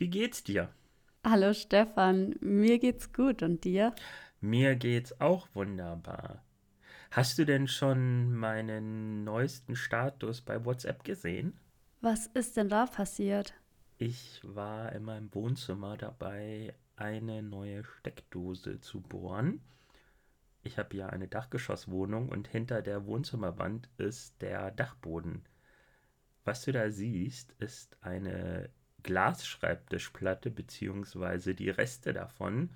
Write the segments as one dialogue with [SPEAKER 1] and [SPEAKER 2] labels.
[SPEAKER 1] Wie geht's dir?
[SPEAKER 2] Hallo Stefan, mir geht's gut und dir?
[SPEAKER 1] Mir geht's auch wunderbar. Hast du denn schon meinen neuesten Status bei WhatsApp gesehen?
[SPEAKER 2] Was ist denn da passiert?
[SPEAKER 1] Ich war in meinem Wohnzimmer dabei, eine neue Steckdose zu bohren. Ich habe ja eine Dachgeschosswohnung und hinter der Wohnzimmerwand ist der Dachboden. Was du da siehst, ist eine Glasschreibtischplatte beziehungsweise die Reste davon.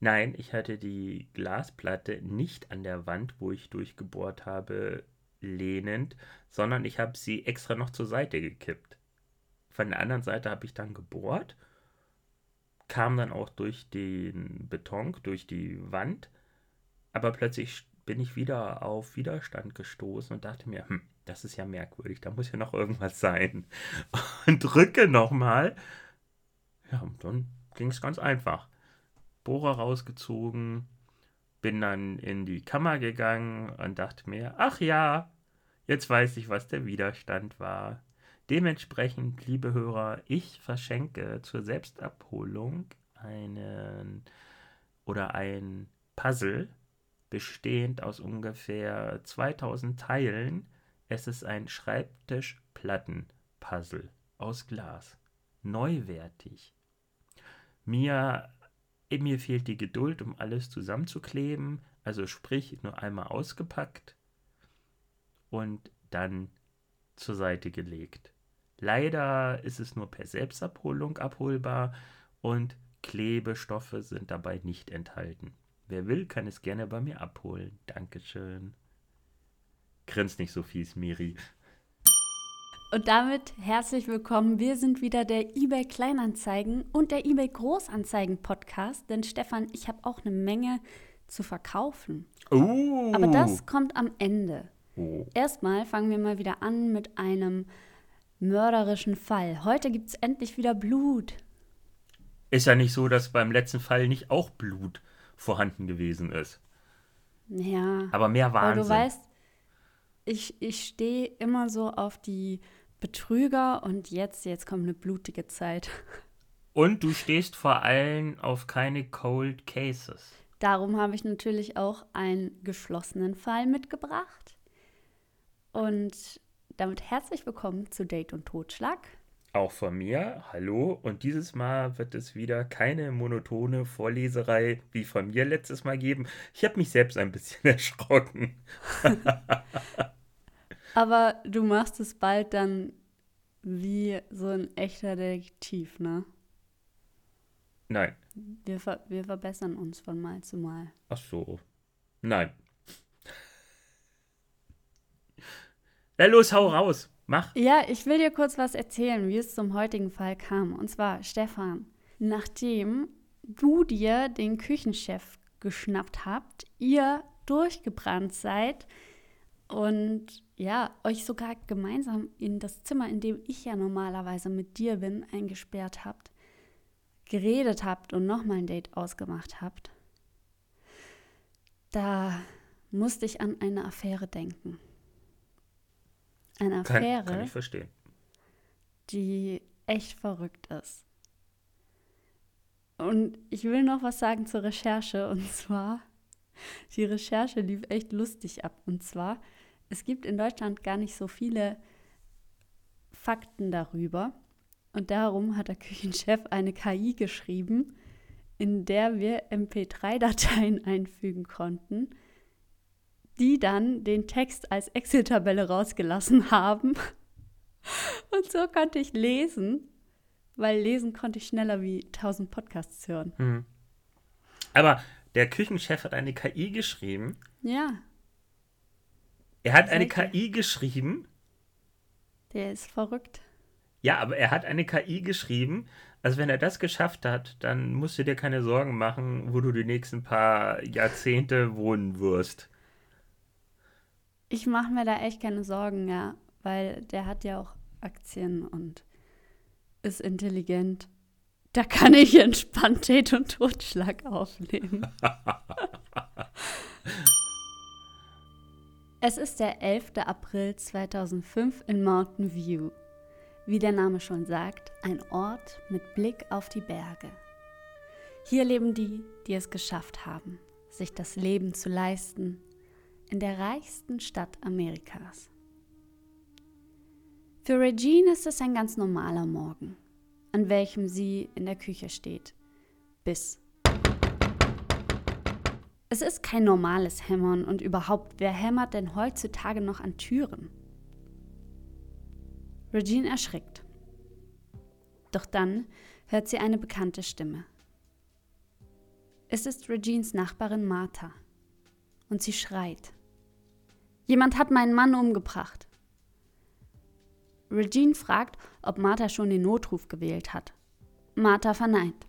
[SPEAKER 1] Nein, ich hatte die Glasplatte nicht an der Wand, wo ich durchgebohrt habe, lehnend, sondern ich habe sie extra noch zur Seite gekippt. Von der anderen Seite habe ich dann gebohrt, kam dann auch durch den Beton, durch die Wand, aber plötzlich bin ich wieder auf Widerstand gestoßen und dachte mir, hm, das ist ja merkwürdig, da muss ja noch irgendwas sein. Und drücke nochmal. Ja, und dann ging es ganz einfach. Bohrer rausgezogen, bin dann in die Kammer gegangen und dachte mir, ach ja, jetzt weiß ich, was der Widerstand war. Dementsprechend, liebe Hörer, ich verschenke zur Selbstabholung einen oder ein Puzzle bestehend aus ungefähr 2000 Teilen. Es ist ein Schreibtischplattenpuzzle aus Glas. Neuwertig. Mir, mir fehlt die Geduld, um alles zusammenzukleben. Also sprich, nur einmal ausgepackt und dann zur Seite gelegt. Leider ist es nur per Selbstabholung abholbar und Klebestoffe sind dabei nicht enthalten. Wer will, kann es gerne bei mir abholen. Dankeschön. Grinst nicht so fies, Miri.
[SPEAKER 2] Und damit herzlich willkommen. Wir sind wieder der eBay Kleinanzeigen und der eBay Großanzeigen Podcast. Denn Stefan, ich habe auch eine Menge zu verkaufen.
[SPEAKER 1] Uh.
[SPEAKER 2] Aber das kommt am Ende.
[SPEAKER 1] Oh.
[SPEAKER 2] Erstmal fangen wir mal wieder an mit einem mörderischen Fall. Heute gibt es endlich wieder Blut.
[SPEAKER 1] Ist ja nicht so, dass beim letzten Fall nicht auch Blut vorhanden gewesen ist.
[SPEAKER 2] Ja.
[SPEAKER 1] Aber mehr
[SPEAKER 2] Aber
[SPEAKER 1] Wahnsinn.
[SPEAKER 2] du weißt, ich, ich stehe immer so auf die Betrüger und jetzt, jetzt kommt eine blutige Zeit.
[SPEAKER 1] Und du stehst vor allem auf keine Cold Cases.
[SPEAKER 2] Darum habe ich natürlich auch einen geschlossenen Fall mitgebracht. Und damit herzlich willkommen zu Date und Totschlag.
[SPEAKER 1] Auch von mir, hallo. Und dieses Mal wird es wieder keine monotone Vorleserei wie von mir letztes Mal geben. Ich habe mich selbst ein bisschen erschrocken.
[SPEAKER 2] Aber du machst es bald dann wie so ein echter Detektiv, ne?
[SPEAKER 1] Nein.
[SPEAKER 2] Wir, ver wir verbessern uns von Mal zu Mal.
[SPEAKER 1] Ach so. Nein. Na los, hau raus. Mach.
[SPEAKER 2] Ja, ich will dir kurz was erzählen, wie es zum heutigen Fall kam. Und zwar, Stefan, nachdem du dir den Küchenchef geschnappt habt, ihr durchgebrannt seid und ja, euch sogar gemeinsam in das Zimmer, in dem ich ja normalerweise mit dir bin, eingesperrt habt, geredet habt und nochmal ein Date ausgemacht habt, da musste ich an eine Affäre denken. Eine
[SPEAKER 1] Kann,
[SPEAKER 2] Affäre,
[SPEAKER 1] kann ich verstehen.
[SPEAKER 2] die echt verrückt ist. Und ich will noch was sagen zur Recherche. Und zwar, die Recherche lief echt lustig ab. Und zwar, es gibt in Deutschland gar nicht so viele Fakten darüber. Und darum hat der Küchenchef eine KI geschrieben, in der wir MP3-Dateien einfügen konnten, die dann den Text als Excel-Tabelle rausgelassen haben. Und so konnte ich lesen, weil lesen konnte ich schneller wie 1000 Podcasts hören.
[SPEAKER 1] Hm. Aber der Küchenchef hat eine KI geschrieben.
[SPEAKER 2] Ja,
[SPEAKER 1] Er hat eine. KI geschrieben.
[SPEAKER 2] der ist verrückt.
[SPEAKER 1] Ja, aber er hat eine KI geschrieben. Also wenn er das geschafft hat, dann musst du dir keine Sorgen machen, wo du die nächsten paar Jahrzehnte wohnen wirst.
[SPEAKER 2] Ich mache mir da echt keine Sorgen, ja, weil der hat ja auch Aktien und ist intelligent. Da kann ich entspannt Tät und Totschlag aufnehmen. es ist der 11. April 2005 in Mountain View. Wie der Name schon sagt, ein Ort mit Blick auf die Berge. Hier leben die, die es geschafft haben, sich das Leben zu leisten in der reichsten Stadt Amerikas. Für Regine ist es ein ganz normaler Morgen, an welchem sie in der Küche steht. Bis. Es ist kein normales Hämmern und überhaupt, wer hämmert denn heutzutage noch an Türen? Regine erschrickt. Doch dann hört sie eine bekannte Stimme. Es ist Regines Nachbarin Martha. Und sie schreit. Jemand hat meinen Mann umgebracht. Regine fragt, ob Martha schon den Notruf gewählt hat. Martha verneint.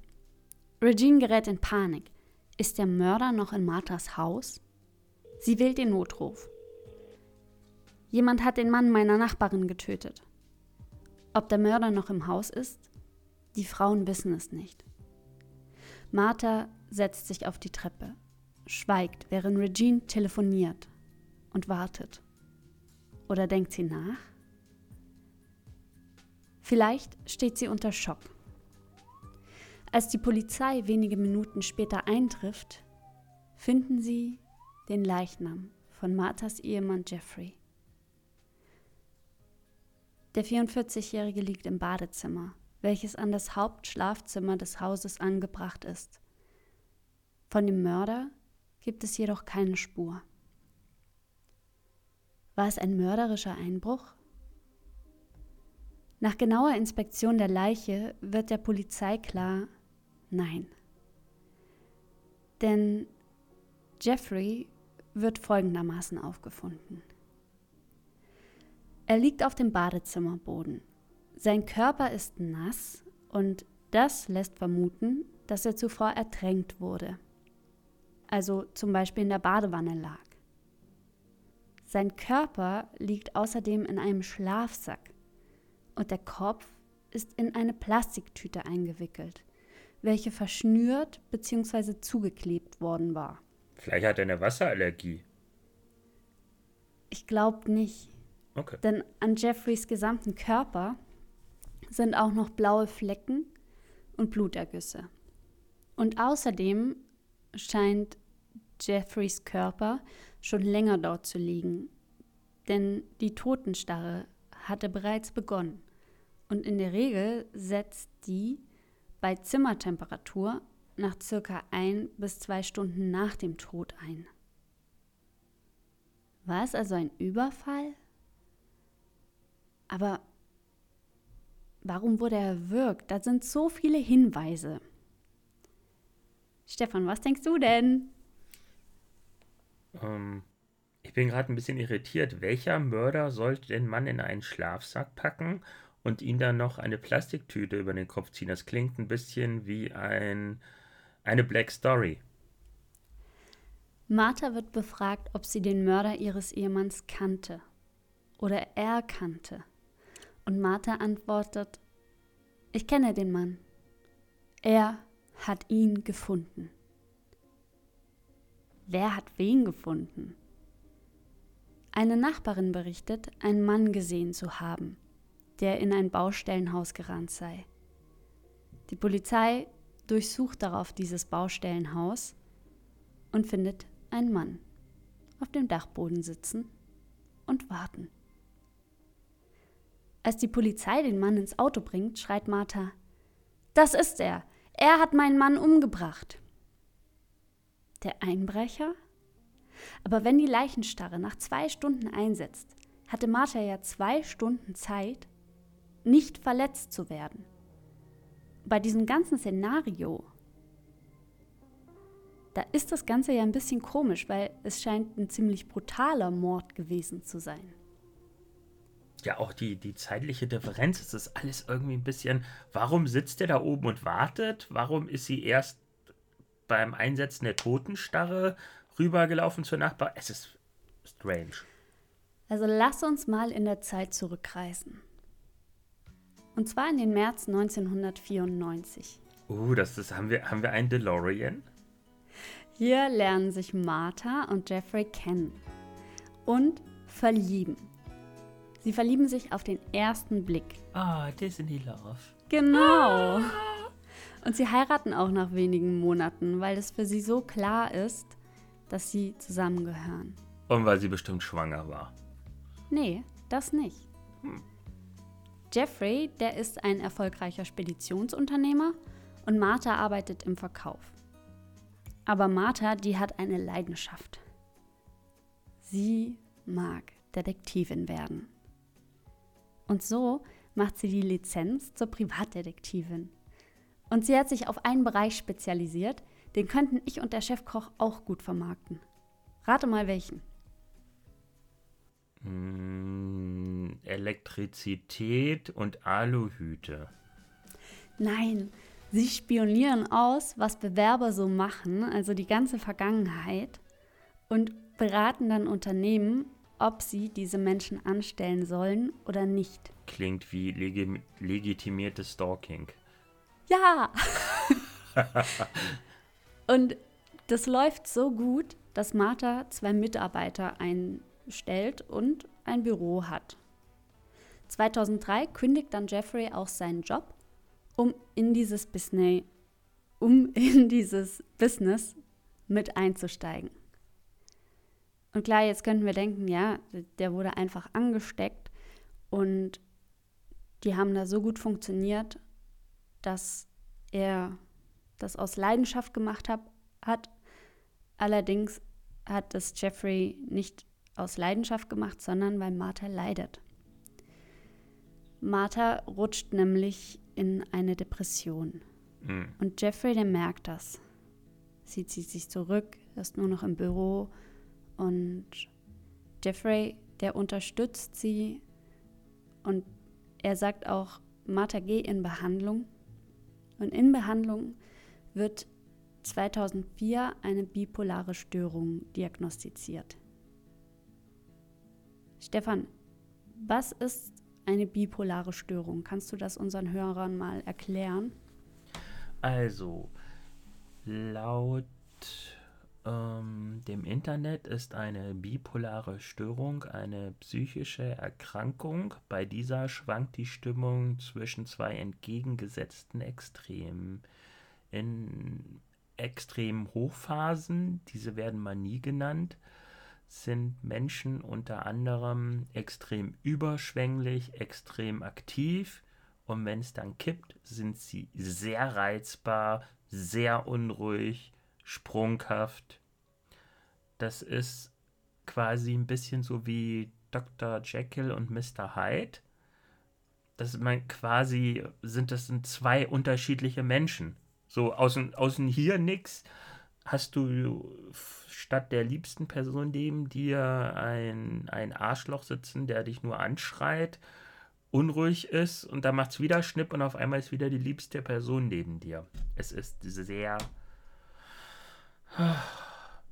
[SPEAKER 2] Regine gerät in Panik. Ist der Mörder noch in Marthas Haus? Sie wählt den Notruf. Jemand hat den Mann meiner Nachbarin getötet. Ob der Mörder noch im Haus ist? Die Frauen wissen es nicht. Martha setzt sich auf die Treppe, schweigt, während Regine telefoniert und wartet. Oder denkt sie nach? Vielleicht steht sie unter Schock. Als die Polizei wenige Minuten später eintrifft, finden sie den Leichnam von Marthas Ehemann Jeffrey. Der 44-Jährige liegt im Badezimmer, welches an das Hauptschlafzimmer des Hauses angebracht ist. Von dem Mörder gibt es jedoch keine Spur. War es ein mörderischer Einbruch? Nach genauer Inspektion der Leiche wird der Polizei klar, nein. Denn Jeffrey wird folgendermaßen aufgefunden. Er liegt auf dem Badezimmerboden. Sein Körper ist nass und das lässt vermuten, dass er zuvor ertränkt wurde. Also zum Beispiel in der Badewanne lag. Sein Körper liegt außerdem in einem Schlafsack und der Kopf ist in eine Plastiktüte eingewickelt, welche verschnürt bzw. zugeklebt worden war.
[SPEAKER 1] Vielleicht hat er eine Wasserallergie.
[SPEAKER 2] Ich glaube nicht.
[SPEAKER 1] Okay.
[SPEAKER 2] Denn an Jeffreys gesamten Körper sind auch noch blaue Flecken und Blutergüsse. Und außerdem scheint Jeffreys Körper schon länger dort zu liegen, denn die Totenstarre hatte bereits begonnen und in der Regel setzt die bei Zimmertemperatur nach circa ein bis zwei Stunden nach dem Tod ein. War es also ein Überfall? Aber warum wurde er erwürgt? Da sind so viele Hinweise. Stefan, was denkst du denn?
[SPEAKER 1] Ähm, ich bin gerade ein bisschen irritiert. Welcher Mörder sollte den Mann in einen Schlafsack packen und ihn dann noch eine Plastiktüte über den Kopf ziehen. Das klingt ein bisschen wie ein, eine Black Story.
[SPEAKER 2] Martha wird befragt, ob sie den Mörder ihres Ehemanns kannte oder er kannte. Und Martha antwortet, ich kenne den Mann. Er hat ihn gefunden. Wer hat wen gefunden? Eine Nachbarin berichtet, einen Mann gesehen zu haben der in ein Baustellenhaus gerannt sei. Die Polizei durchsucht darauf dieses Baustellenhaus und findet einen Mann auf dem Dachboden sitzen und warten. Als die Polizei den Mann ins Auto bringt, schreit Martha, das ist er, er hat meinen Mann umgebracht. Der Einbrecher? Aber wenn die Leichenstarre nach zwei Stunden einsetzt, hatte Martha ja zwei Stunden Zeit, nicht verletzt zu werden. Bei diesem ganzen Szenario, da ist das Ganze ja ein bisschen komisch, weil es scheint ein ziemlich brutaler Mord gewesen zu sein.
[SPEAKER 1] ja, auch die, die zeitliche Differenz, es ist alles irgendwie ein bisschen, warum sitzt er da oben und wartet? Warum ist sie erst beim Einsetzen der Totenstarre rübergelaufen zur Nachbar? Es ist strange.
[SPEAKER 2] Also lass uns mal in der Zeit zurückreisen. Und zwar in den März 1994.
[SPEAKER 1] Uh, das ist, haben wir, haben wir einen DeLorean?
[SPEAKER 2] Hier lernen sich Martha und Jeffrey kennen und verlieben. Sie verlieben sich auf den ersten Blick.
[SPEAKER 1] Ah, Disney Love.
[SPEAKER 2] Genau. Und sie heiraten auch nach wenigen Monaten, weil es für sie so klar ist, dass sie zusammengehören.
[SPEAKER 1] Und weil sie bestimmt schwanger war.
[SPEAKER 2] Nee, das nicht. Hm. Jeffrey, der ist ein erfolgreicher Speditionsunternehmer und Martha arbeitet im Verkauf. Aber Martha, die hat eine Leidenschaft. Sie mag Detektivin werden. Und so macht sie die Lizenz zur Privatdetektivin. Und sie hat sich auf einen Bereich spezialisiert, den könnten ich und der Chefkoch auch gut vermarkten. Rate mal welchen.
[SPEAKER 1] Mm, Elektrizität und Aluhüte.
[SPEAKER 2] Nein, sie spionieren aus, was Bewerber so machen, also die ganze Vergangenheit, und beraten dann Unternehmen, ob sie diese Menschen anstellen sollen oder nicht.
[SPEAKER 1] Klingt wie legi legitimiertes Stalking.
[SPEAKER 2] Ja! und das läuft so gut, dass Martha zwei Mitarbeiter einstellt und ein Büro hat. 2003 kündigt dann Jeffrey auch seinen Job, um in dieses Business, um in dieses Business mit einzusteigen. Und klar, jetzt könnten wir denken, ja, der wurde einfach angesteckt und die haben da so gut funktioniert, dass er das aus Leidenschaft gemacht hab, hat. Allerdings hat das Jeffrey nicht aus Leidenschaft gemacht, sondern weil Martha leidet. Martha rutscht nämlich in eine Depression. Mhm. Und Jeffrey, der merkt das. Sie zieht sich zurück, ist nur noch im Büro und Jeffrey, der unterstützt sie und er sagt auch, Martha, geh in Behandlung. Und in Behandlung wird 2004 eine bipolare Störung diagnostiziert. Stefan, was ist eine bipolare Störung? Kannst du das unseren Hörern mal erklären?
[SPEAKER 1] Also, laut ähm, dem Internet ist eine bipolare Störung eine psychische Erkrankung. Bei dieser schwankt die Stimmung zwischen zwei entgegengesetzten Extremen. In extremen Hochphasen, diese werden Manie genannt, sind Menschen unter anderem extrem überschwänglich, extrem aktiv und wenn es dann kippt, sind sie sehr reizbar, sehr unruhig, sprunghaft. Das ist quasi ein bisschen so wie Dr. Jekyll und Mr. Hyde. Das man quasi sind das sind zwei unterschiedliche Menschen. So außen, außen hier nix hast du statt der liebsten Person neben dir ein, ein Arschloch sitzen, der dich nur anschreit, unruhig ist und da macht es wieder Schnipp und auf einmal ist wieder die liebste Person neben dir. Es ist sehr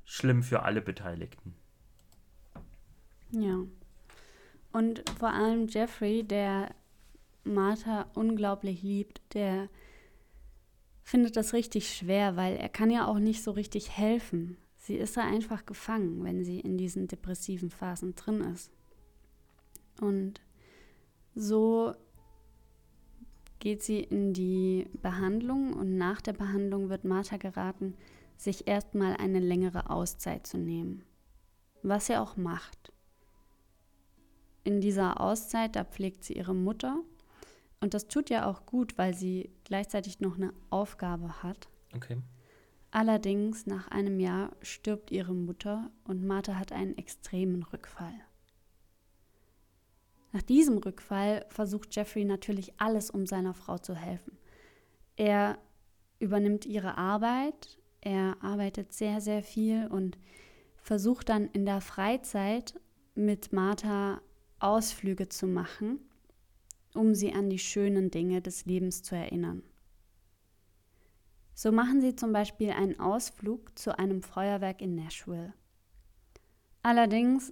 [SPEAKER 1] Schlimm für alle Beteiligten.
[SPEAKER 2] Ja. Und vor allem Jeffrey, der Martha unglaublich liebt, der findet das richtig schwer, weil er kann ja auch nicht so richtig helfen. Sie ist da einfach gefangen, wenn sie in diesen depressiven Phasen drin ist. Und so geht sie in die Behandlung und nach der Behandlung wird Martha geraten, sich erstmal eine längere Auszeit zu nehmen. Was er auch macht. In dieser Auszeit, da pflegt sie ihre Mutter. Und das tut ja auch gut, weil sie gleichzeitig noch eine Aufgabe hat.
[SPEAKER 1] Okay.
[SPEAKER 2] Allerdings, nach einem Jahr stirbt ihre Mutter und Martha hat einen extremen Rückfall. Nach diesem Rückfall versucht Jeffrey natürlich alles, um seiner Frau zu helfen. Er übernimmt ihre Arbeit, er arbeitet sehr, sehr viel und versucht dann in der Freizeit mit Martha Ausflüge zu machen, um sie an die schönen Dinge des Lebens zu erinnern. So machen sie zum Beispiel einen Ausflug zu einem Feuerwerk in Nashville. Allerdings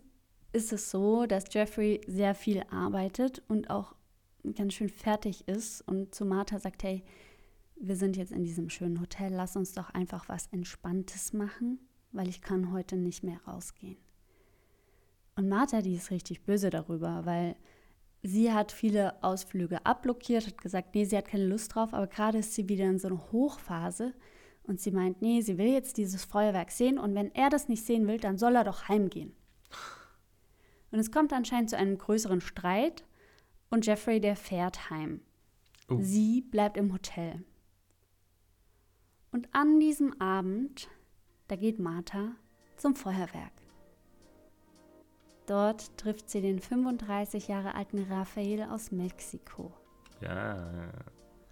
[SPEAKER 2] ist es so, dass Jeffrey sehr viel arbeitet und auch ganz schön fertig ist und zu Martha sagt, hey, wir sind jetzt in diesem schönen Hotel, lass uns doch einfach was Entspanntes machen, weil ich kann heute nicht mehr rausgehen. Und Martha, die ist richtig böse darüber, weil sie hat viele Ausflüge abblockiert, hat gesagt, nee, sie hat keine Lust drauf, aber gerade ist sie wieder in so einer Hochphase und sie meint, nee, sie will jetzt dieses Feuerwerk sehen und wenn er das nicht sehen will, dann soll er doch heimgehen. Und es kommt anscheinend zu einem größeren Streit und Jeffrey, der fährt heim. Oh. Sie bleibt im Hotel. Und an diesem Abend, da geht Martha zum Feuerwerk. Dort trifft sie den 35 Jahre alten Raphael aus Mexiko.
[SPEAKER 1] Ja.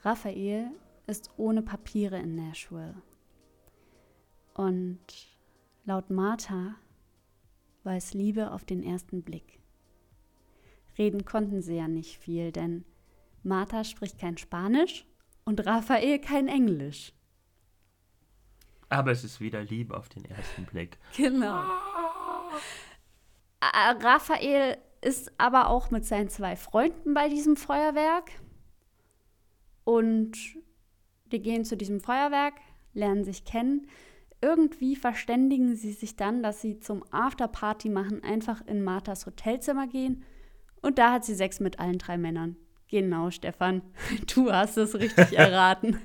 [SPEAKER 2] Raphael ist ohne Papiere in Nashville. Und laut Martha war es Liebe auf den ersten Blick. Reden konnten sie ja nicht viel, denn Martha spricht kein Spanisch und Raphael kein Englisch.
[SPEAKER 1] Aber es ist wieder Liebe auf den ersten Blick.
[SPEAKER 2] Genau. Äh, Raphael ist aber auch mit seinen zwei Freunden bei diesem Feuerwerk. Und die gehen zu diesem Feuerwerk, lernen sich kennen. Irgendwie verständigen sie sich dann, dass sie zum Afterparty machen einfach in Marthas Hotelzimmer gehen. Und da hat sie Sex mit allen drei Männern. Genau, Stefan. Du hast es richtig erraten.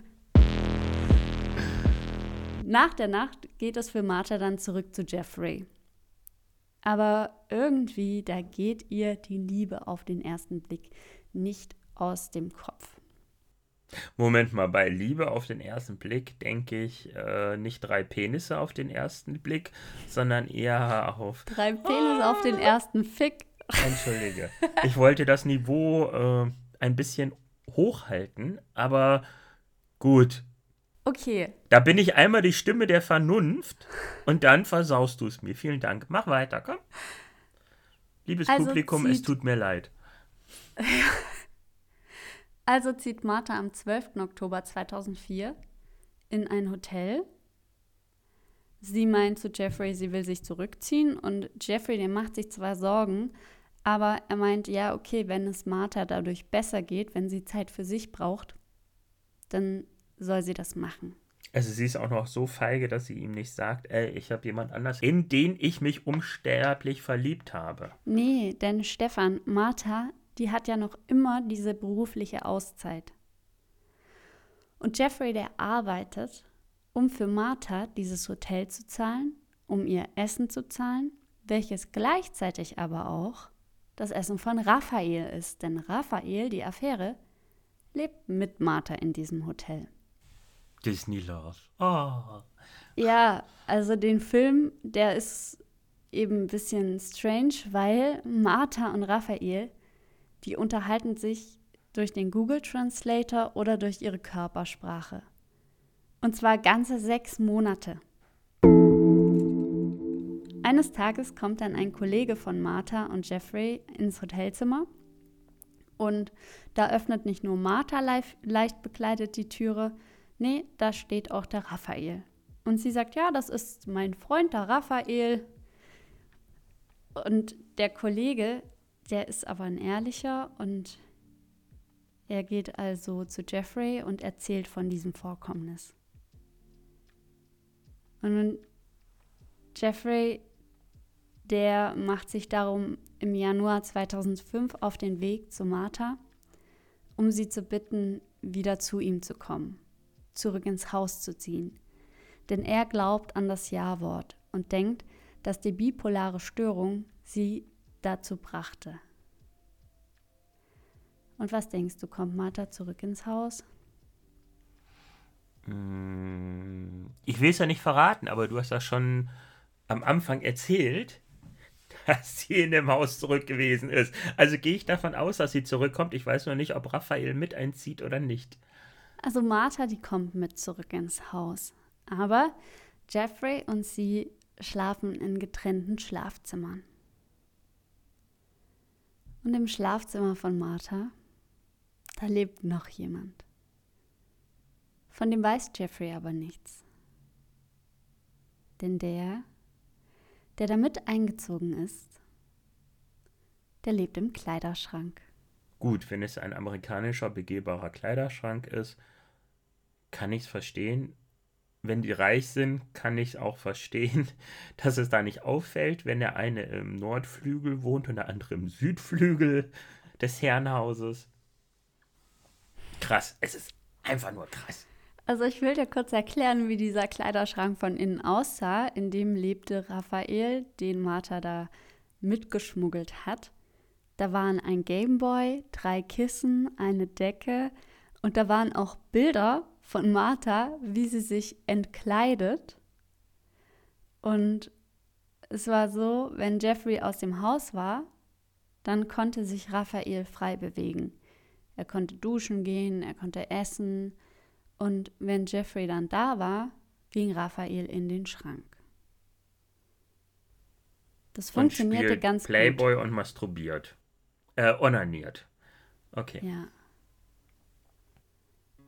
[SPEAKER 2] Nach der Nacht geht es für Martha dann zurück zu Jeffrey. Aber irgendwie, da geht ihr die Liebe auf den ersten Blick nicht aus dem Kopf.
[SPEAKER 1] Moment mal, bei Liebe auf den ersten Blick denke ich äh, nicht drei Penisse auf den ersten Blick, sondern eher auf.
[SPEAKER 2] Drei Penisse ah. auf den ersten Fick.
[SPEAKER 1] Entschuldige. Ich wollte das Niveau äh, ein bisschen hochhalten, aber gut.
[SPEAKER 2] Okay.
[SPEAKER 1] Da bin ich einmal die Stimme der Vernunft und dann versaust du es mir. Vielen Dank. Mach weiter, komm. Liebes also Publikum, es tut mir leid.
[SPEAKER 2] also zieht Martha am 12. Oktober 2004 in ein Hotel. Sie meint zu Jeffrey, sie will sich zurückziehen und Jeffrey, der macht sich zwar Sorgen, aber er meint, ja, okay, wenn es Martha dadurch besser geht, wenn sie Zeit für sich braucht, dann soll sie das machen.
[SPEAKER 1] Also sie ist auch noch so feige, dass sie ihm nicht sagt, ey, ich habe jemand anders, in den ich mich unsterblich verliebt habe.
[SPEAKER 2] Nee, denn Stefan, Martha, die hat ja noch immer diese berufliche Auszeit. Und Jeffrey, der arbeitet, um für Martha dieses Hotel zu zahlen, um ihr Essen zu zahlen, welches gleichzeitig aber auch das Essen von Raphael ist. Denn Raphael, die Affäre, lebt mit Martha in diesem Hotel.
[SPEAKER 1] Disney Love. Oh.
[SPEAKER 2] Ja, also den Film, der ist eben ein bisschen strange, weil Martha und Raphael, die unterhalten sich durch den Google Translator oder durch ihre Körpersprache. Und zwar ganze sechs Monate. Eines Tages kommt dann ein Kollege von Martha und Jeffrey ins Hotelzimmer und da öffnet nicht nur Martha leicht bekleidet die Türe, nee, da steht auch der Raphael. Und sie sagt, ja, das ist mein Freund, der Raphael. Und der Kollege, der ist aber ein ehrlicher und er geht also zu Jeffrey und erzählt von diesem Vorkommnis. Und Jeffrey, der macht sich darum im Januar 2005 auf den Weg zu Martha, um sie zu bitten, wieder zu ihm zu kommen zurück ins Haus zu ziehen. Denn er glaubt an das Ja-Wort und denkt, dass die bipolare Störung sie dazu brachte. Und was denkst du, kommt Martha zurück ins Haus?
[SPEAKER 1] Mm, ich will es ja nicht verraten, aber du hast das schon am Anfang erzählt, dass sie in dem Haus zurück gewesen ist. Also gehe ich davon aus, dass sie zurückkommt. Ich weiß nur nicht, ob Raphael mit einzieht oder nicht.
[SPEAKER 2] Also Martha, die kommt mit zurück ins Haus. Aber Jeffrey und sie schlafen in getrennten Schlafzimmern. Und im Schlafzimmer von Martha, da lebt noch jemand. Von dem weiß Jeffrey aber nichts. Denn der, der damit eingezogen ist, der lebt im Kleiderschrank.
[SPEAKER 1] Gut, wenn es ein amerikanischer begehbarer Kleiderschrank ist, kann ich es verstehen. Wenn die reich sind, kann ich auch verstehen, dass es da nicht auffällt, wenn der eine im Nordflügel wohnt und der andere im Südflügel des Herrenhauses. Krass, es ist einfach nur krass.
[SPEAKER 2] Also ich will dir kurz erklären, wie dieser Kleiderschrank von innen aussah. In dem lebte Raphael, den Martha da mitgeschmuggelt hat. Da waren ein Gameboy, drei Kissen, eine Decke und da waren auch Bilder von Martha, wie sie sich entkleidet. Und es war so, wenn Jeffrey aus dem Haus war, dann konnte sich Raphael frei bewegen. Er konnte duschen gehen, er konnte essen. Und wenn Jeffrey dann da war, ging Raphael in den Schrank. Das funktionierte ganz
[SPEAKER 1] Playboy gut. Playboy und masturbiert. Äh, onaniert. Okay.
[SPEAKER 2] Ja.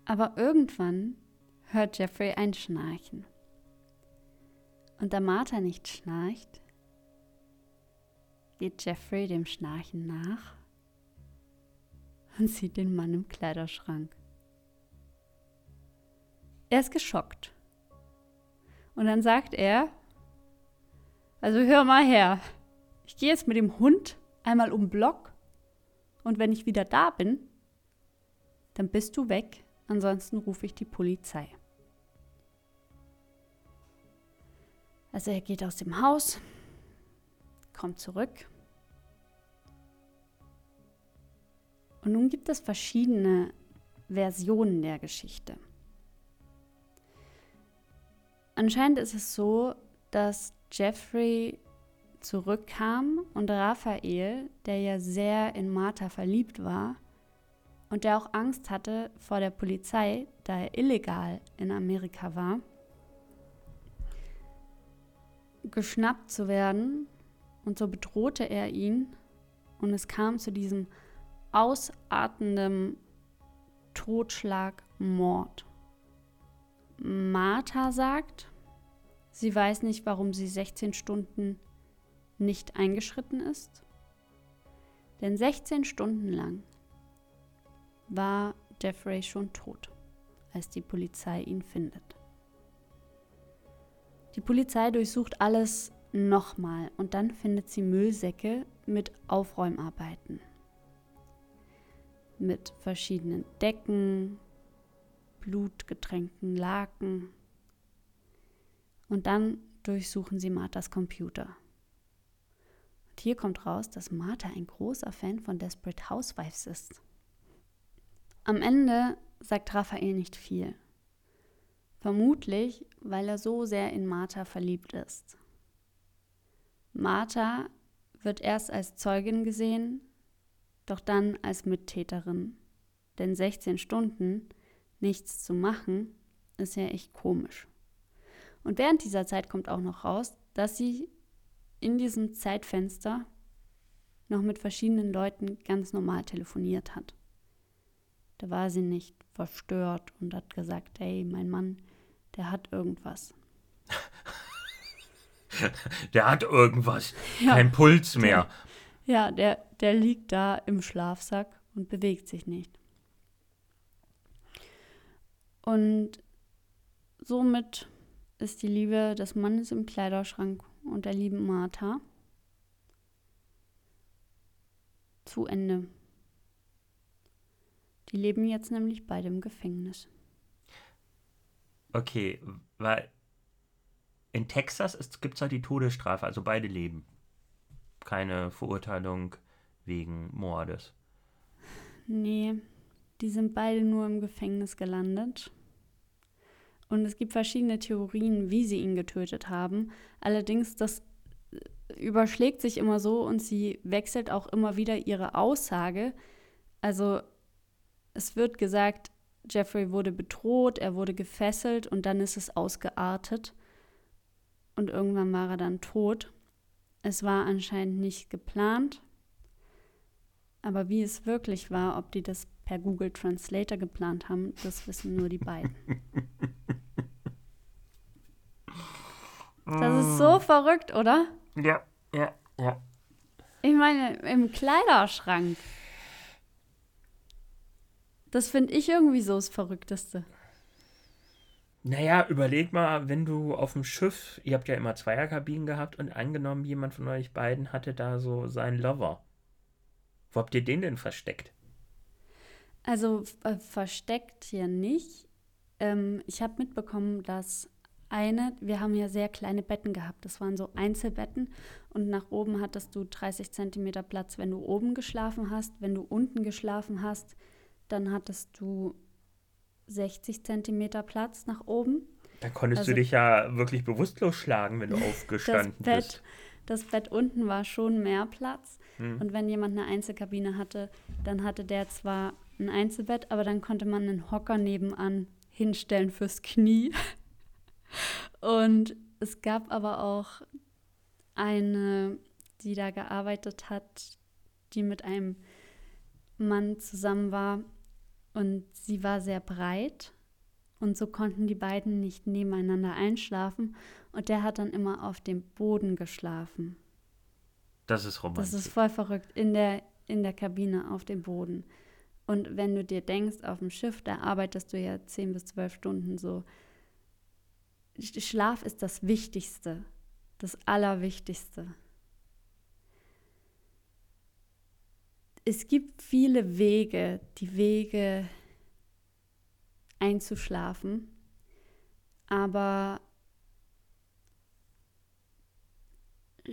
[SPEAKER 2] Aber irgendwann hört Jeffrey ein Schnarchen. Und da Martha nicht schnarcht, geht Jeffrey dem Schnarchen nach und sieht den Mann im Kleiderschrank. Er ist geschockt. Und dann sagt er, also hör mal her, ich gehe jetzt mit dem Hund einmal um Block und wenn ich wieder da bin, dann bist du weg, ansonsten rufe ich die Polizei. Also er geht aus dem Haus, kommt zurück. Und nun gibt es verschiedene Versionen der Geschichte. Anscheinend ist es so, dass Jeffrey zurückkam und Raphael, der ja sehr in Martha verliebt war und der auch Angst hatte vor der Polizei, da er illegal in Amerika war, geschnappt zu werden und so bedrohte er ihn und es kam zu diesem ausartenden Totschlagmord. Martha sagt, sie weiß nicht, warum sie 16 Stunden nicht eingeschritten ist? Denn 16 Stunden lang war Jeffrey schon tot, als die Polizei ihn findet. Die Polizei durchsucht alles nochmal und dann findet sie Müllsäcke mit Aufräumarbeiten. Mit verschiedenen Decken, blutgetränkten Laken. Und dann durchsuchen sie Marthas Computer hier kommt raus, dass Martha ein großer Fan von Desperate Housewives ist. Am Ende sagt Raphael nicht viel. Vermutlich, weil er so sehr in Martha verliebt ist. Martha wird erst als Zeugin gesehen, doch dann als Mittäterin. Denn 16 Stunden nichts zu machen, ist ja echt komisch. Und während dieser Zeit kommt auch noch raus, dass sie in diesem Zeitfenster noch mit verschiedenen Leuten ganz normal telefoniert hat. Da war sie nicht verstört und hat gesagt, hey, mein Mann, der hat irgendwas.
[SPEAKER 1] der hat irgendwas, ja, kein Puls mehr.
[SPEAKER 2] Der, ja, der, der liegt da im Schlafsack und bewegt sich nicht. Und somit ist die Liebe des Mannes im Kleiderschrank und der lieben Martha zu Ende. Die leben jetzt nämlich beide im Gefängnis.
[SPEAKER 1] Okay, weil in Texas gibt es halt die Todesstrafe, also beide leben. Keine Verurteilung wegen Mordes.
[SPEAKER 2] Nee, die sind beide nur im Gefängnis gelandet. Und es gibt verschiedene Theorien, wie sie ihn getötet haben. Allerdings, das äh, überschlägt sich immer so und sie wechselt auch immer wieder ihre Aussage. Also es wird gesagt, Jeffrey wurde bedroht, er wurde gefesselt und dann ist es ausgeartet. Und irgendwann war er dann tot. Es war anscheinend nicht geplant. Aber wie es wirklich war, ob die das per Google Translator geplant haben, das wissen nur die beiden. Das ist so verrückt, oder?
[SPEAKER 1] Ja, ja, ja.
[SPEAKER 2] Ich meine, im Kleiderschrank. Das finde ich irgendwie so das Verrückteste.
[SPEAKER 1] Naja, überleg mal, wenn du auf dem Schiff, ihr habt ja immer Zweierkabinen gehabt und angenommen, jemand von euch beiden hatte da so seinen Lover. Wo habt ihr den denn versteckt?
[SPEAKER 2] Also äh, versteckt hier nicht. Ähm, ich habe mitbekommen, dass eine, wir haben ja sehr kleine Betten gehabt. Das waren so Einzelbetten und nach oben hattest du 30 Zentimeter Platz, wenn du oben geschlafen hast. Wenn du unten geschlafen hast, dann hattest du 60 Zentimeter Platz nach oben.
[SPEAKER 1] Da konntest
[SPEAKER 2] Also-
[SPEAKER 1] du dich ja wirklich bewusstlos schlagen, wenn du aufgestanden
[SPEAKER 2] das Bett,
[SPEAKER 1] bist.
[SPEAKER 2] das Bett unten war schon mehr Platz.
[SPEAKER 1] Hm.
[SPEAKER 2] Und wenn jemand eine Einzelkabine hatte, dann hatte der zwar ein Einzelbett, aber dann konnte man einen Hocker nebenan hinstellen fürs Knie. Und es gab aber auch eine, die da gearbeitet hat, die mit einem Mann zusammen war. Und sie war sehr breit. Und so konnten die beiden nicht nebeneinander einschlafen. Und der hat dann immer auf dem Boden geschlafen.
[SPEAKER 1] Das ist romantisch.
[SPEAKER 2] Das ist voll verrückt. In der, in der Kabine auf dem Boden. Und wenn du dir denkst, auf dem Schiff, da arbeitest du ja 10 bis 12 Stunden so. Sch- Schlaf ist das Wichtigste. Das Allerwichtigste. Es gibt viele Wege, die Wege einzuschlafen. Aber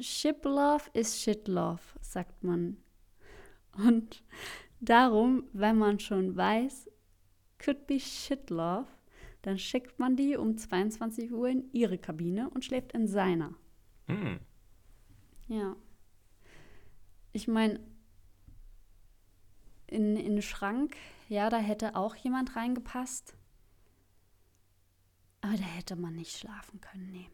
[SPEAKER 2] Ship Love ist Shit Love, sagt man. Und darum, wenn man schon weiß, could be Shit Love, dann schickt man die um 22 Uhr in ihre Kabine und schläft in seiner.
[SPEAKER 1] Hm.
[SPEAKER 2] Ja. Ich meine, in, in den Schrank, ja, da hätte auch jemand reingepasst. Aber da hätte man nicht schlafen können, nee.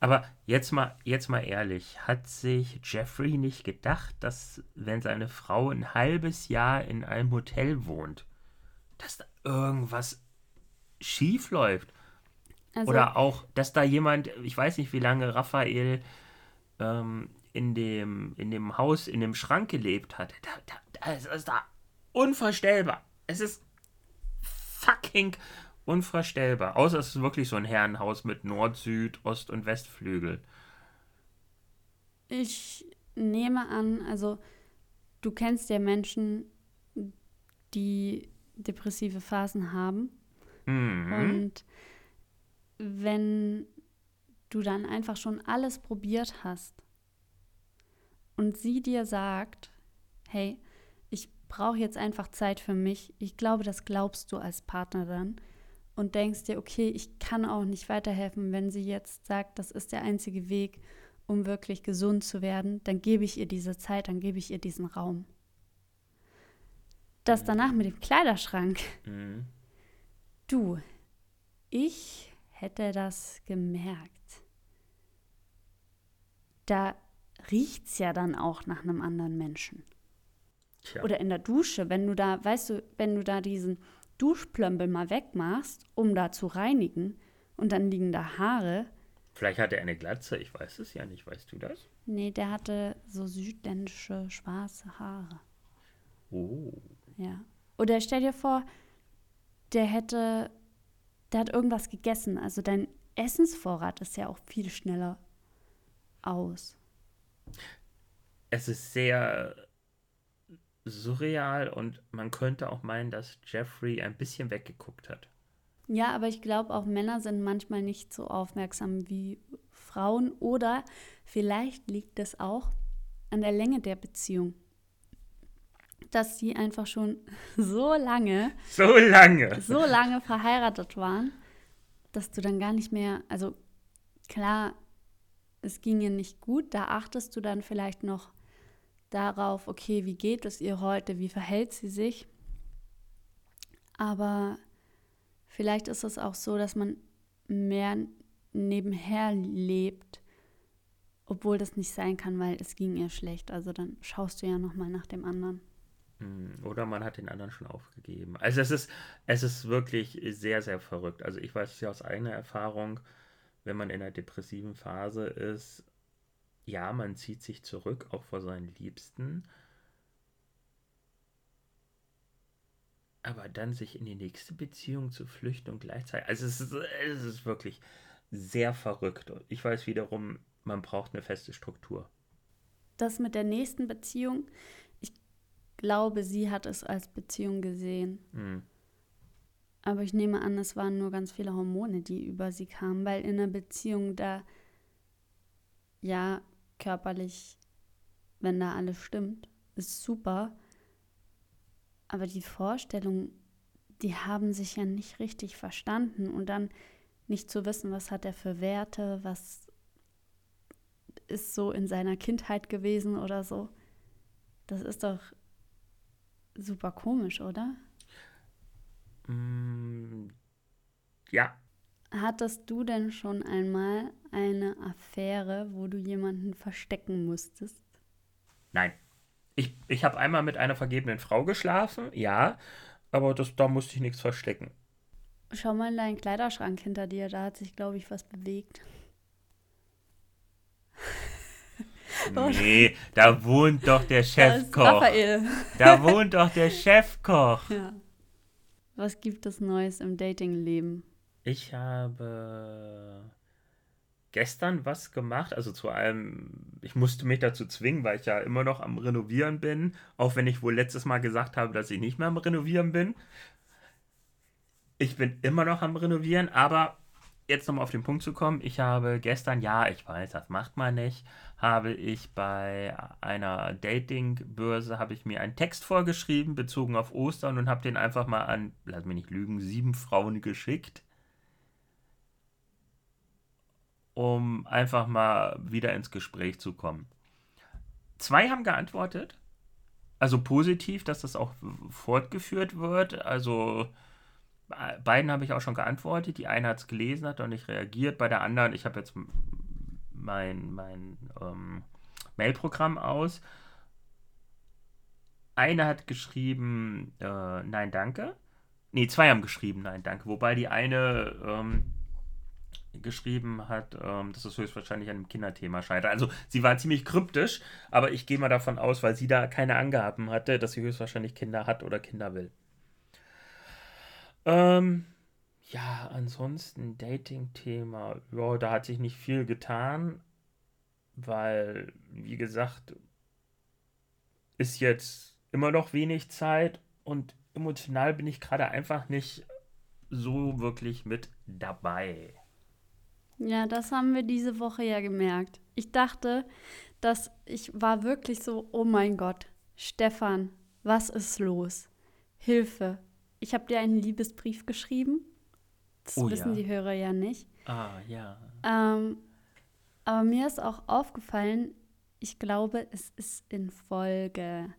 [SPEAKER 1] Aber jetzt mal, jetzt mal ehrlich, hat sich Jeffrey nicht gedacht, dass wenn seine Frau ein halbes Jahr in einem Hotel wohnt, dass da irgendwas schief läuft?
[SPEAKER 2] Also,
[SPEAKER 1] Oder auch, dass da jemand, ich weiß nicht, wie lange Raphael ähm, in, dem, in dem Haus, in dem Schrank gelebt hat. Da, da, das ist da unvorstellbar. Es ist fucking unvorstellbar. Außer es ist wirklich so ein Herrenhaus mit Nord, Süd, Ost- und Westflügel.
[SPEAKER 2] Ich nehme an, also du kennst ja Menschen, die depressive Phasen haben.
[SPEAKER 1] Mhm.
[SPEAKER 2] Und wenn du dann einfach schon alles probiert hast und sie dir sagt, hey, ich brauche jetzt einfach Zeit für mich, ich glaube, das glaubst du als Partner dann und denkst dir, okay, ich kann auch nicht weiterhelfen, wenn sie jetzt sagt, das ist der einzige Weg, um wirklich gesund zu werden, dann gebe ich ihr diese Zeit, dann gebe ich ihr diesen Raum. Das danach mit dem Kleiderschrank,
[SPEAKER 1] Mhm.
[SPEAKER 2] Du, ich hätte das gemerkt. Da riecht's ja dann auch nach einem anderen Menschen.
[SPEAKER 1] Tja.
[SPEAKER 2] Oder in der Dusche, wenn du da, weißt du, wenn du da diesen Duschplömbel mal wegmachst, um da zu reinigen und dann liegen da Haare.
[SPEAKER 1] Vielleicht hat er eine Glatze, ich weiß es ja nicht. Weißt du das?
[SPEAKER 2] Nee, der hatte so südländische schwarze Haare.
[SPEAKER 1] Oh.
[SPEAKER 2] Ja. Oder stell dir vor, der hätte, der hat irgendwas gegessen. Also dein Essensvorrat ist ja auch viel schneller aus.
[SPEAKER 1] Es ist sehr surreal und man könnte auch meinen, dass Jeffrey ein bisschen weggeguckt hat.
[SPEAKER 2] Ja, aber ich glaube, auch Männer sind manchmal nicht so aufmerksam wie Frauen. Oder vielleicht liegt es auch an der Länge der Beziehung. Dass sie einfach schon so lange,
[SPEAKER 1] So lange.
[SPEAKER 2] so lange verheiratet waren, dass du dann gar nicht mehr, also klar, es ging ihr nicht gut, da achtest du dann vielleicht noch darauf, okay, wie geht es ihr heute, wie verhält sie sich. Aber vielleicht ist es auch so, dass man mehr nebenher lebt Obwohl das nicht sein kann, weil es ging ihr schlecht. Also dann schaust du ja nochmal nach dem anderen.
[SPEAKER 1] Hm, oder man hat den anderen schon aufgegeben. Also es ist, es ist wirklich sehr, sehr verrückt. Also ich weiß es ja aus eigener Erfahrung, wenn man in einer depressiven Phase ist, ja, man zieht sich zurück, auch vor seinen Liebsten. Aber dann sich in die nächste Beziehung zu flüchten und gleichzeitig. Also es ist, es ist wirklich sehr verrückt. Ich weiß wiederum, man braucht eine feste Struktur.
[SPEAKER 2] Das mit der nächsten Beziehung, ich glaube, sie hat es als Beziehung gesehen. Mhm. Aber ich nehme an, es waren nur ganz viele Hormone, die über sie kamen, weil in einer Beziehung da ja körperlich, wenn da alles stimmt, ist super. Aber die Vorstellung, die haben sich ja nicht richtig verstanden und dann nicht zu wissen, was hat er für Werte, was ist so in seiner Kindheit gewesen oder so. Das ist doch super komisch, oder?
[SPEAKER 1] Mm, ja.
[SPEAKER 2] Hattest du denn schon einmal eine Affäre, wo du jemanden verstecken musstest?
[SPEAKER 1] Nein. Ich, ich habe einmal mit einer vergebenen Frau geschlafen, ja, aber das, da musste ich nichts verstecken.
[SPEAKER 2] Schau mal in deinen Kleiderschrank hinter dir, da hat sich, glaube ich, was bewegt.
[SPEAKER 1] Nee, da wohnt doch der Chefkoch. Raphael. Da wohnt doch der Chefkoch. Ja.
[SPEAKER 2] Was gibt es Neues im Datingleben?
[SPEAKER 1] Ich habe gestern was gemacht, also zu allem, ich musste mich dazu zwingen, weil ich ja immer noch am Renovieren bin, auch wenn ich wohl letztes Mal gesagt habe, dass ich nicht mehr am Renovieren bin. Ich bin immer noch am Renovieren, aber jetzt nochmal auf den Punkt zu kommen, ich habe gestern, ja, ich weiß, das macht man nicht, habe ich bei einer Datingbörse, habe ich mir einen Text vorgeschrieben, bezogen auf Ostern und habe den einfach mal an, lass mich nicht lügen, sieben Frauen geschickt, um einfach mal wieder ins Gespräch zu kommen. Zwei haben geantwortet, also positiv, dass das auch fortgeführt wird, also beiden habe ich auch schon geantwortet. Die eine hat es gelesen, hat noch nicht reagiert. Bei der anderen, ich habe jetzt mein, mein ähm, Mailprogramm aus. Eine hat geschrieben, äh, nein, danke. Ne, zwei haben geschrieben, nein, danke. Wobei die eine ähm, geschrieben hat, ähm, dass es höchstwahrscheinlich an einem Kinderthema scheitert. Also sie war ziemlich kryptisch, aber ich gehe mal davon aus, weil sie da keine Angaben hatte, dass sie höchstwahrscheinlich Kinder hat oder Kinder will. Ähm, ja, ansonsten Dating-Thema. Ja, da hat sich nicht viel getan, weil, wie gesagt, ist jetzt immer noch wenig Zeit und emotional bin ich gerade einfach nicht so wirklich mit dabei.
[SPEAKER 2] Ja, das haben wir diese Woche ja gemerkt. Ich dachte, dass ich war wirklich so, oh mein Gott, Stefan, was ist los? Hilfe, ich habe dir einen Liebesbrief geschrieben. Das oh, wissen ja. die Hörer ja nicht.
[SPEAKER 1] Ah, ja.
[SPEAKER 2] Ähm, aber mir ist auch aufgefallen, ich glaube, es ist in Folge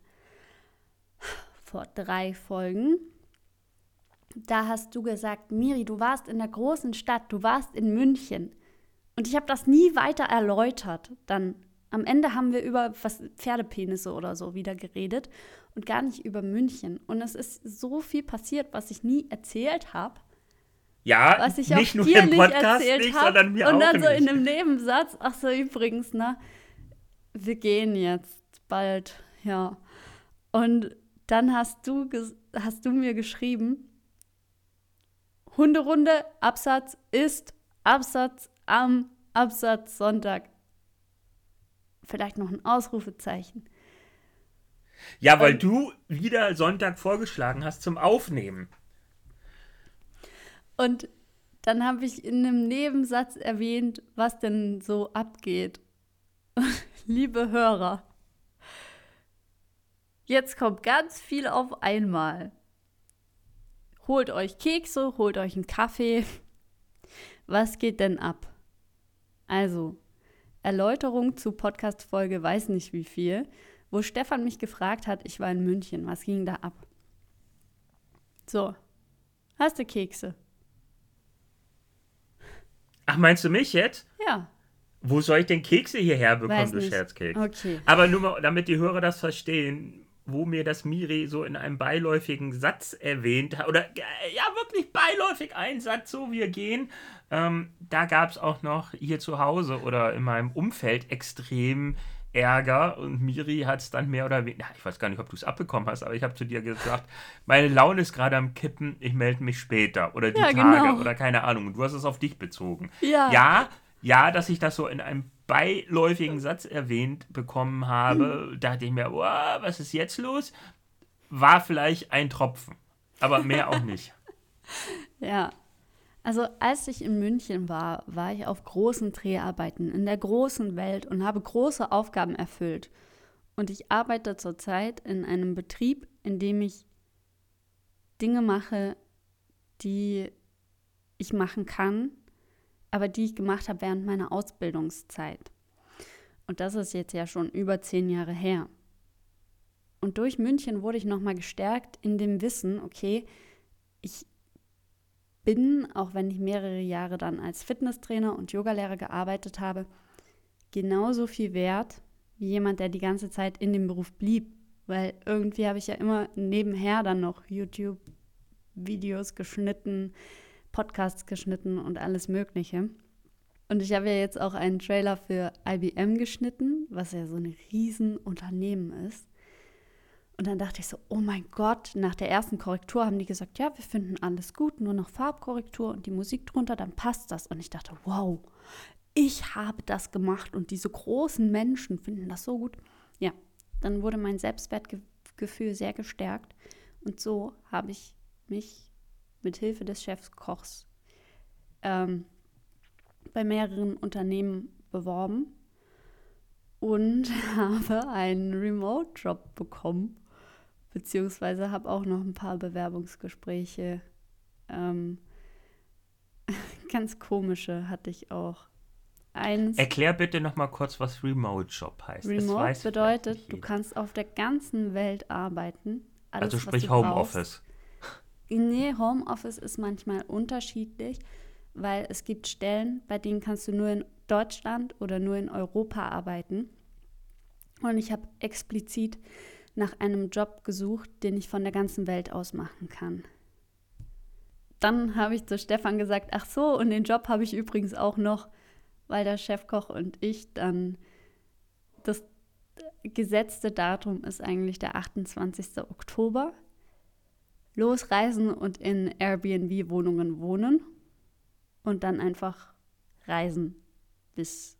[SPEAKER 2] vor drei Folgen. Da hast du gesagt, Miri, du warst in der großen Stadt, du warst in München. Und ich habe das nie weiter erläutert. Dann am Ende haben wir über was Pferdepenisse oder so wieder geredet und gar nicht über München. Und es ist so viel passiert, was ich nie erzählt habe.
[SPEAKER 1] Ja, was ich nicht nur im Podcast nicht, nicht sondern mir
[SPEAKER 2] Und
[SPEAKER 1] dann
[SPEAKER 2] so in einem Nebensatz, ach so übrigens, ne, wir gehen jetzt bald, ja. Und dann hast du, hast du mir geschrieben, Hunderunde, Absatz ist Absatz am Absatz Sonntag vielleicht noch ein Ausrufezeichen.
[SPEAKER 1] Ja, weil ähm, du wieder Sonntag vorgeschlagen hast zum Aufnehmen.
[SPEAKER 2] Und dann habe ich in einem Nebensatz erwähnt, was denn so abgeht. Liebe Hörer, jetzt kommt ganz viel auf einmal. Holt euch Kekse, holt euch einen Kaffee. Was geht denn ab? Also, Erläuterung zu Podcast-Folge weiß nicht wie viel, wo Stefan mich gefragt hat, ich war in München, was ging da ab? So, hast du Kekse?
[SPEAKER 1] Ach, meinst du mich jetzt?
[SPEAKER 2] Ja.
[SPEAKER 1] Wo soll ich denn Kekse hierher bekommen, du. Scherzkeks?
[SPEAKER 2] Okay.
[SPEAKER 1] Aber nur mal, damit die Hörer das verstehen, wo mir das Miri so in einem beiläufigen Satz erwähnt hat, oder äh, ja, wirklich beiläufig ein Satz, so wir gehen, ähm, da gab es auch noch hier zu Hause oder in meinem Umfeld extrem Ärger und Miri hat es dann mehr oder weniger, ich weiß gar nicht, ob du es abbekommen hast, aber ich habe zu dir gesagt, meine Laune ist gerade am Kippen, ich melde mich später oder die
[SPEAKER 2] Ja,
[SPEAKER 1] Tage
[SPEAKER 2] genau.
[SPEAKER 1] oder keine Ahnung. Und du hast es auf dich bezogen.
[SPEAKER 2] Ja.
[SPEAKER 1] Ja, ja, dass ich das so in einem beiläufigen Satz erwähnt bekommen habe, dachte ich mir, wow, was ist jetzt los? War vielleicht ein Tropfen, aber mehr auch nicht.
[SPEAKER 2] Ja. Also als ich in München war, war ich auf großen Dreharbeiten in der großen Welt und habe große Aufgaben erfüllt. Und ich arbeite zurzeit in einem Betrieb, in dem ich Dinge mache, die ich machen kann, aber die ich gemacht habe während meiner Ausbildungszeit. Und das ist jetzt ja schon über zehn Jahre her. Und durch München wurde ich nochmal gestärkt in dem Wissen, okay, ich bin, auch wenn ich mehrere Jahre dann als Fitnesstrainer und Yogalehrer gearbeitet habe, genauso viel wert wie jemand, der die ganze Zeit in dem Beruf blieb. Weil irgendwie habe ich ja immer nebenher dann noch YouTube-Videos geschnitten, Podcasts geschnitten und alles Mögliche. Und ich habe ja jetzt auch einen Trailer für IBM geschnitten, was ja so ein Riesenunternehmen ist. Und dann dachte ich so, oh mein Gott, nach der ersten Korrektur haben die gesagt, ja, wir finden alles gut, nur noch Farbkorrektur und die Musik drunter, dann passt das. Und ich dachte, wow, ich habe das gemacht und diese großen Menschen finden das so gut. Ja, dann wurde mein Selbstwertgefühl sehr gestärkt und so habe ich mich mit Hilfe des Chefskochs ähm, bei mehreren Unternehmen beworben und habe einen Remote-Job bekommen, beziehungsweise habe auch noch ein paar Bewerbungsgespräche. Ähm, ganz komische hatte ich auch. Eins,
[SPEAKER 1] Erklär bitte noch mal kurz, was Remote Job heißt.
[SPEAKER 2] Remote bedeutet, du kannst auf der ganzen Welt arbeiten. Alles,
[SPEAKER 1] also sprich. Homeoffice.
[SPEAKER 2] Nee, Homeoffice ist manchmal unterschiedlich, weil es gibt Stellen, bei denen kannst du nur in Deutschland oder nur in Europa arbeiten. Und ich habe explizit nach einem Job gesucht, den ich von der ganzen Welt aus machen kann. Dann habe ich zu Stefan gesagt, ach so, und den Job habe ich übrigens auch noch, weil der Chefkoch und ich dann das gesetzte Datum ist eigentlich der 28. Oktober losreisen und in Airbnb-Wohnungen wohnen und dann einfach reisen bis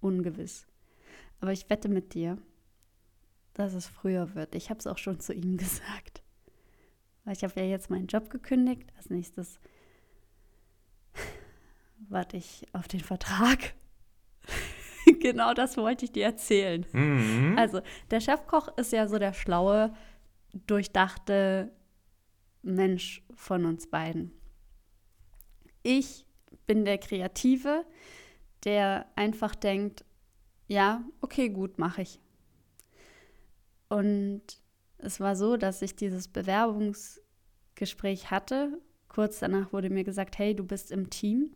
[SPEAKER 2] ungewiss. Aber ich wette mit dir, dass es früher wird. Ich habe es auch schon zu ihm gesagt. Weil ich habe ja jetzt meinen Job gekündigt. Als nächstes warte ich auf den Vertrag. genau das wollte ich dir erzählen.
[SPEAKER 1] Mhm.
[SPEAKER 2] Also, der Chefkoch ist ja so der schlaue, durchdachte Mensch von uns beiden. Ich bin der Kreative, der einfach denkt, ja, okay, gut, mache ich. Und es war so, dass ich dieses Bewerbungsgespräch hatte. Kurz danach wurde mir gesagt, hey, du bist im Team.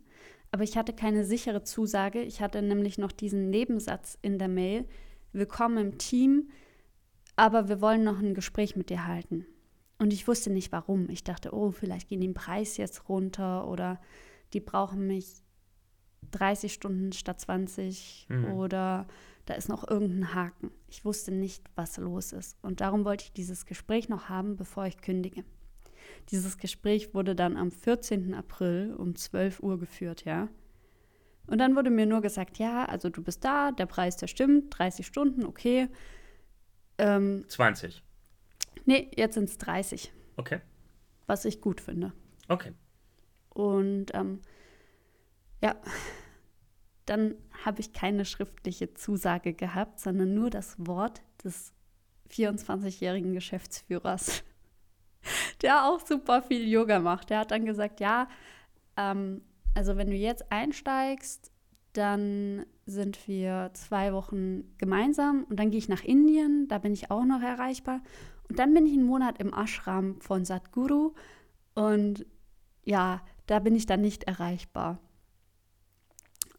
[SPEAKER 2] Aber ich hatte keine sichere Zusage. Ich hatte nämlich noch diesen Nebensatz in der Mail. Willkommen im Team, aber wir wollen noch ein Gespräch mit dir halten. Und ich wusste nicht warum. Ich dachte, oh, vielleicht gehen die Preis jetzt runter oder die brauchen mich 30 Stunden statt 20
[SPEAKER 1] Mhm.
[SPEAKER 2] oder da ist noch irgendein Haken. Ich wusste nicht, was los ist. Und darum wollte ich dieses Gespräch noch haben, bevor ich kündige. Dieses Gespräch wurde dann am 14. April um 12 Uhr geführt, ja. Und dann wurde mir nur gesagt, ja, also du bist da, der Preis, der stimmt, 30 Stunden, okay. Ähm,
[SPEAKER 1] 20.
[SPEAKER 2] nee, jetzt sind es 30,
[SPEAKER 1] Okay.
[SPEAKER 2] was ich gut finde.
[SPEAKER 1] Okay.
[SPEAKER 2] Und ähm, ja, dann habe ich keine schriftliche Zusage gehabt, sondern nur das Wort des 24-jährigen Geschäftsführers, der auch super viel Yoga macht. Der hat dann gesagt, ja, ähm, also wenn du jetzt einsteigst, dann sind wir zwei Wochen gemeinsam und dann gehe ich nach Indien, da bin ich auch noch erreichbar. Und dann bin ich einen Monat im Ashram von Sadhguru und ja, da bin ich dann nicht erreichbar.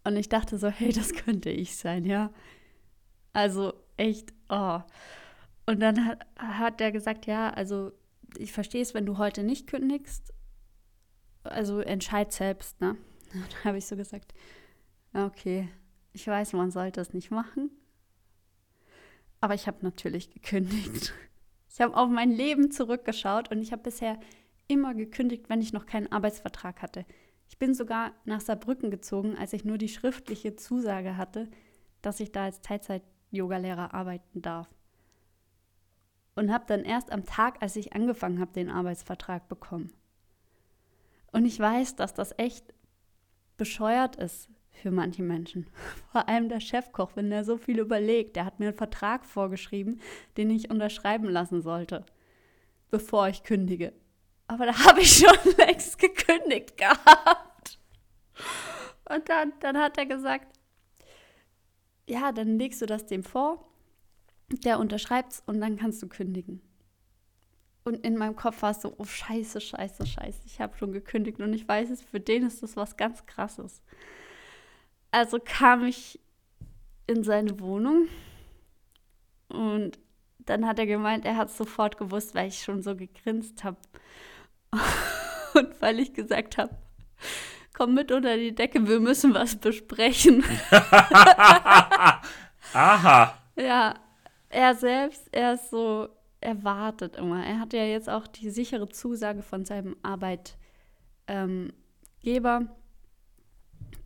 [SPEAKER 2] Und ich dachte so, hey, das könnte ich sein, ja. Also echt, oh. Und dann hat, hat er gesagt, ja, also ich verstehe es, wenn du heute nicht kündigst. Also entscheid selbst, ne? Dann habe ich so gesagt, okay, ich weiß, man sollte es nicht machen. Aber ich habe natürlich gekündigt. Ich habe auf mein Leben zurückgeschaut und ich habe bisher immer gekündigt, wenn ich noch keinen Arbeitsvertrag hatte. Ich bin sogar nach Saarbrücken gezogen, als ich nur die schriftliche Zusage hatte, dass ich da als Teilzeit-Yoga-Lehrer arbeiten darf. Und habe dann erst am Tag, als ich angefangen habe, den Arbeitsvertrag bekommen. Und ich weiß, dass das echt bescheuert ist für manche Menschen. Vor allem der Chefkoch, wenn der so viel überlegt. Der hat mir einen Vertrag vorgeschrieben, den ich unterschreiben lassen sollte, bevor ich kündige. Aber da habe ich schon längst gekündigt gehabt. Und dann, dann hat er gesagt, ja, dann legst du das dem vor, der unterschreibt's und dann kannst du kündigen. Und in meinem Kopf war es so, oh scheiße, scheiße, scheiße, ich habe schon gekündigt und ich weiß es, für den ist das was ganz Krasses. Also kam ich in seine Wohnung und dann hat er gemeint, er hat es sofort gewusst, weil ich schon so gegrinst habe. Und weil ich gesagt habe, komm mit unter die Decke, wir müssen was besprechen.
[SPEAKER 1] Aha.
[SPEAKER 2] Ja, er selbst, er ist so, er wartet immer. Er hat ja jetzt auch die sichere Zusage von seinem Arbeitgeber,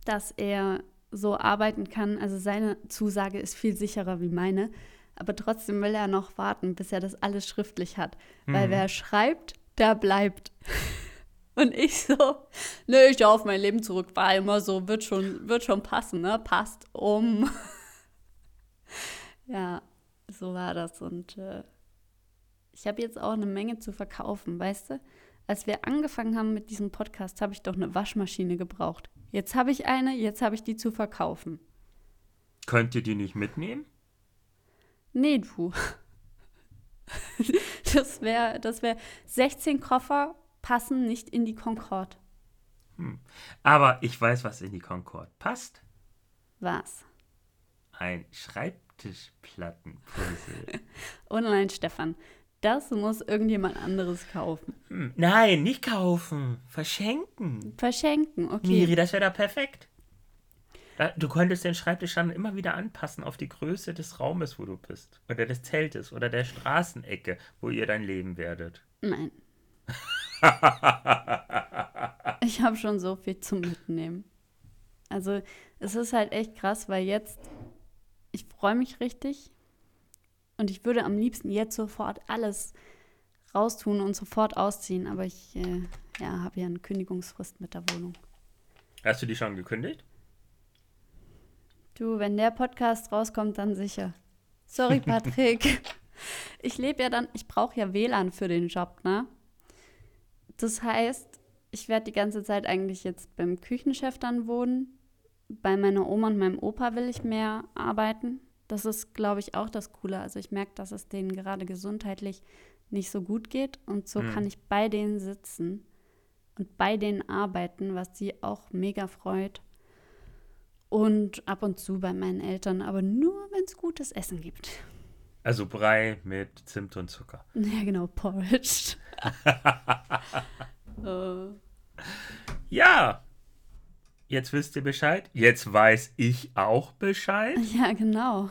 [SPEAKER 2] dass er so arbeiten kann. Also seine Zusage ist viel sicherer wie meine. Aber trotzdem will er noch warten, bis er das alles schriftlich hat. Mhm. Weil wer schreibt, der bleibt. Und ich so, nö, ich auf mein Leben zurück. War immer so, wird schon, wird schon passen, ne? Passt um. ja, so war das. Und äh, ich habe jetzt auch eine Menge zu verkaufen, weißt du? Als wir angefangen haben mit diesem Podcast, habe ich doch eine Waschmaschine gebraucht. Jetzt habe ich eine, jetzt habe ich die zu verkaufen.
[SPEAKER 1] Könnt ihr die nicht mitnehmen?
[SPEAKER 2] Nee, du. Das wäre, das wäre 16 Koffer passen nicht in die Concorde.
[SPEAKER 1] Hm. Aber ich weiß, was in die Concorde passt.
[SPEAKER 2] Was?
[SPEAKER 1] Ein Schreibtischplattenpuzzle.
[SPEAKER 2] Online, Stefan. Das muss irgendjemand anderes kaufen.
[SPEAKER 1] Hm. Nein, nicht kaufen. Verschenken.
[SPEAKER 2] Verschenken, okay.
[SPEAKER 1] Miri, das wäre da perfekt. Du könntest den Schreibtisch dann immer wieder anpassen auf die Größe des Raumes, wo du bist. Oder des Zeltes oder der Straßenecke, wo ihr dein Leben werdet.
[SPEAKER 2] Nein. ich habe schon so viel zum Mitnehmen. Also es ist halt echt krass, weil jetzt, ich freue mich richtig und ich würde am liebsten jetzt sofort alles raustun und sofort ausziehen, aber ich äh, ja, habe ja eine Kündigungsfrist mit der Wohnung.
[SPEAKER 1] Hast du die schon gekündigt?
[SPEAKER 2] Du, wenn der Podcast rauskommt, dann sicher. Sorry, Patrick. ich lebe ja dann, ich brauche ja WLAN für den Job, ne? Das heißt, ich werde die ganze Zeit eigentlich jetzt beim Küchenchef dann wohnen. Bei meiner Oma und meinem Opa will ich mehr arbeiten. Das ist, glaube ich, auch das Coole. Also ich merke, dass es denen gerade gesundheitlich nicht so gut geht. Und so mhm. kann ich bei denen sitzen und bei denen arbeiten, was sie auch mega freut. Und ab und zu bei meinen Eltern, aber nur, wenn es gutes Essen gibt.
[SPEAKER 1] Also Brei mit Zimt und Zucker.
[SPEAKER 2] Ja, genau, Porridge.
[SPEAKER 1] uh. Ja, jetzt wisst ihr Bescheid. Jetzt weiß ich auch Bescheid.
[SPEAKER 2] Ja, genau.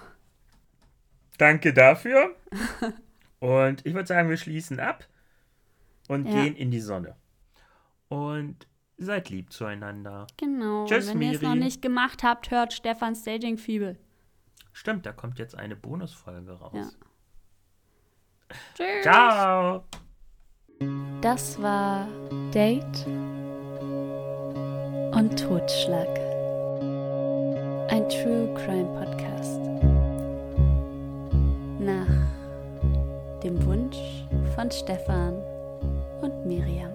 [SPEAKER 1] Danke dafür. und ich würde sagen, wir schließen ab und ja. gehen in die Sonne. Und Seid lieb zueinander.
[SPEAKER 2] Genau. Tschüss, wenn ihr es noch nicht gemacht habt, hört Stefan Staging Fibel.
[SPEAKER 1] Stimmt, da kommt jetzt eine Bonusfolge raus. Ja.
[SPEAKER 2] Tschüss.
[SPEAKER 1] Ciao.
[SPEAKER 2] Das war Date und Totschlag. Ein True Crime Podcast. Nach dem Wunsch von Stefan und Miriam.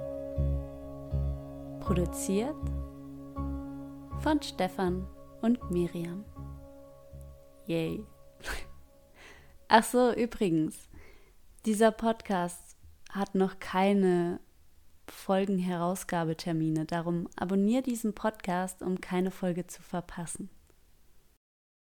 [SPEAKER 2] Produziert von Stefan und Miriam. Yay. Ach so, übrigens, dieser Podcast hat noch keine Folgenherausgabetermine. Darum abonniere diesen Podcast, um keine Folge zu verpassen.